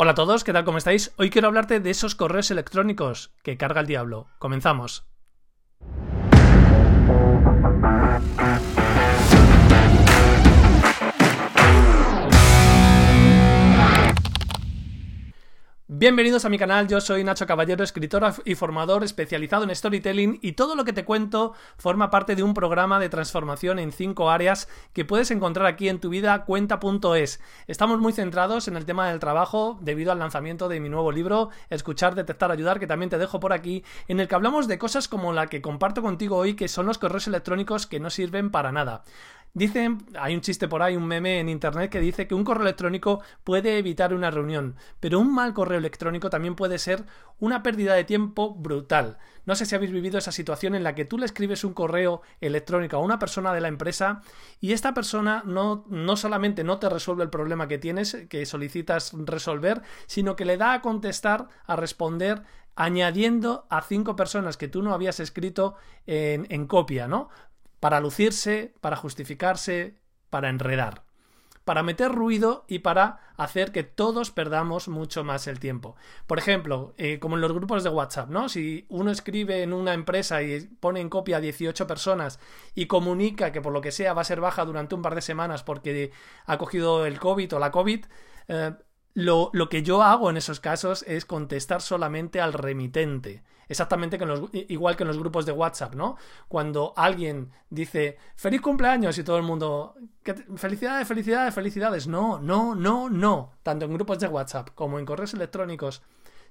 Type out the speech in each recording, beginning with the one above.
Hola a todos, ¿qué tal? ¿Cómo estáis? Hoy quiero hablarte de esos correos electrónicos que carga el diablo. Comenzamos. Bienvenidos a mi canal, yo soy Nacho Caballero, escritor y formador especializado en storytelling y todo lo que te cuento forma parte de un programa de transformación en cinco áreas que puedes encontrar aquí en tu vida cuenta.es. Estamos muy centrados en el tema del trabajo debido al lanzamiento de mi nuevo libro, Escuchar, Detectar, Ayudar, que también te dejo por aquí, en el que hablamos de cosas como la que comparto contigo hoy, que son los correos electrónicos que no sirven para nada. Dicen, hay un chiste por ahí, un meme en internet que dice que un correo electrónico puede evitar una reunión, pero un mal correo electrónico también puede ser una pérdida de tiempo brutal. No sé si habéis vivido esa situación en la que tú le escribes un correo electrónico a una persona de la empresa y esta persona no, no solamente no te resuelve el problema que tienes, que solicitas resolver, sino que le da a contestar, a responder añadiendo a cinco personas que tú no habías escrito en, en copia, ¿no? Para lucirse, para justificarse, para enredar, para meter ruido y para hacer que todos perdamos mucho más el tiempo. Por ejemplo, eh, como en los grupos de WhatsApp, ¿no? Si uno escribe en una empresa y pone en copia a 18 personas y comunica que por lo que sea va a ser baja durante un par de semanas porque ha cogido el COVID o la COVID, eh, lo, que yo hago en esos casos es contestar solamente al remitente. Exactamente igual que en los grupos de WhatsApp, ¿no? Cuando alguien dice feliz cumpleaños y todo el mundo felicidades, felicidades, felicidades. No, no, no, no. Tanto en grupos de WhatsApp como en correos electrónicos.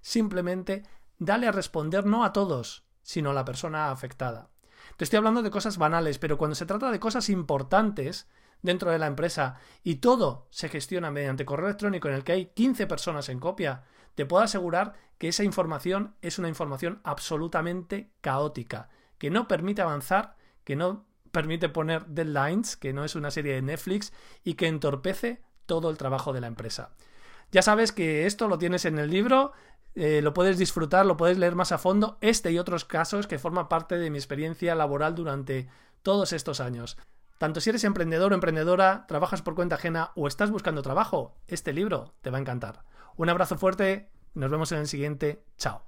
Simplemente dale a responder no a todos, sino a la persona afectada. Te estoy hablando de cosas banales, pero cuando se trata de cosas importantes, dentro de la empresa y todo se gestiona mediante correo electrónico en el que hay 15 personas en copia, te puedo asegurar que esa información es una información absolutamente caótica, que no permite avanzar, que no permite poner deadlines, que no es una serie de Netflix y que entorpece todo el trabajo de la empresa. Ya sabes que esto lo tienes en el libro, eh, lo puedes disfrutar, lo puedes leer más a fondo, este y otros casos que forman parte de mi experiencia laboral durante todos estos años. Tanto si eres emprendedor o emprendedora, trabajas por cuenta ajena o estás buscando trabajo, este libro te va a encantar. Un abrazo fuerte, nos vemos en el siguiente, chao.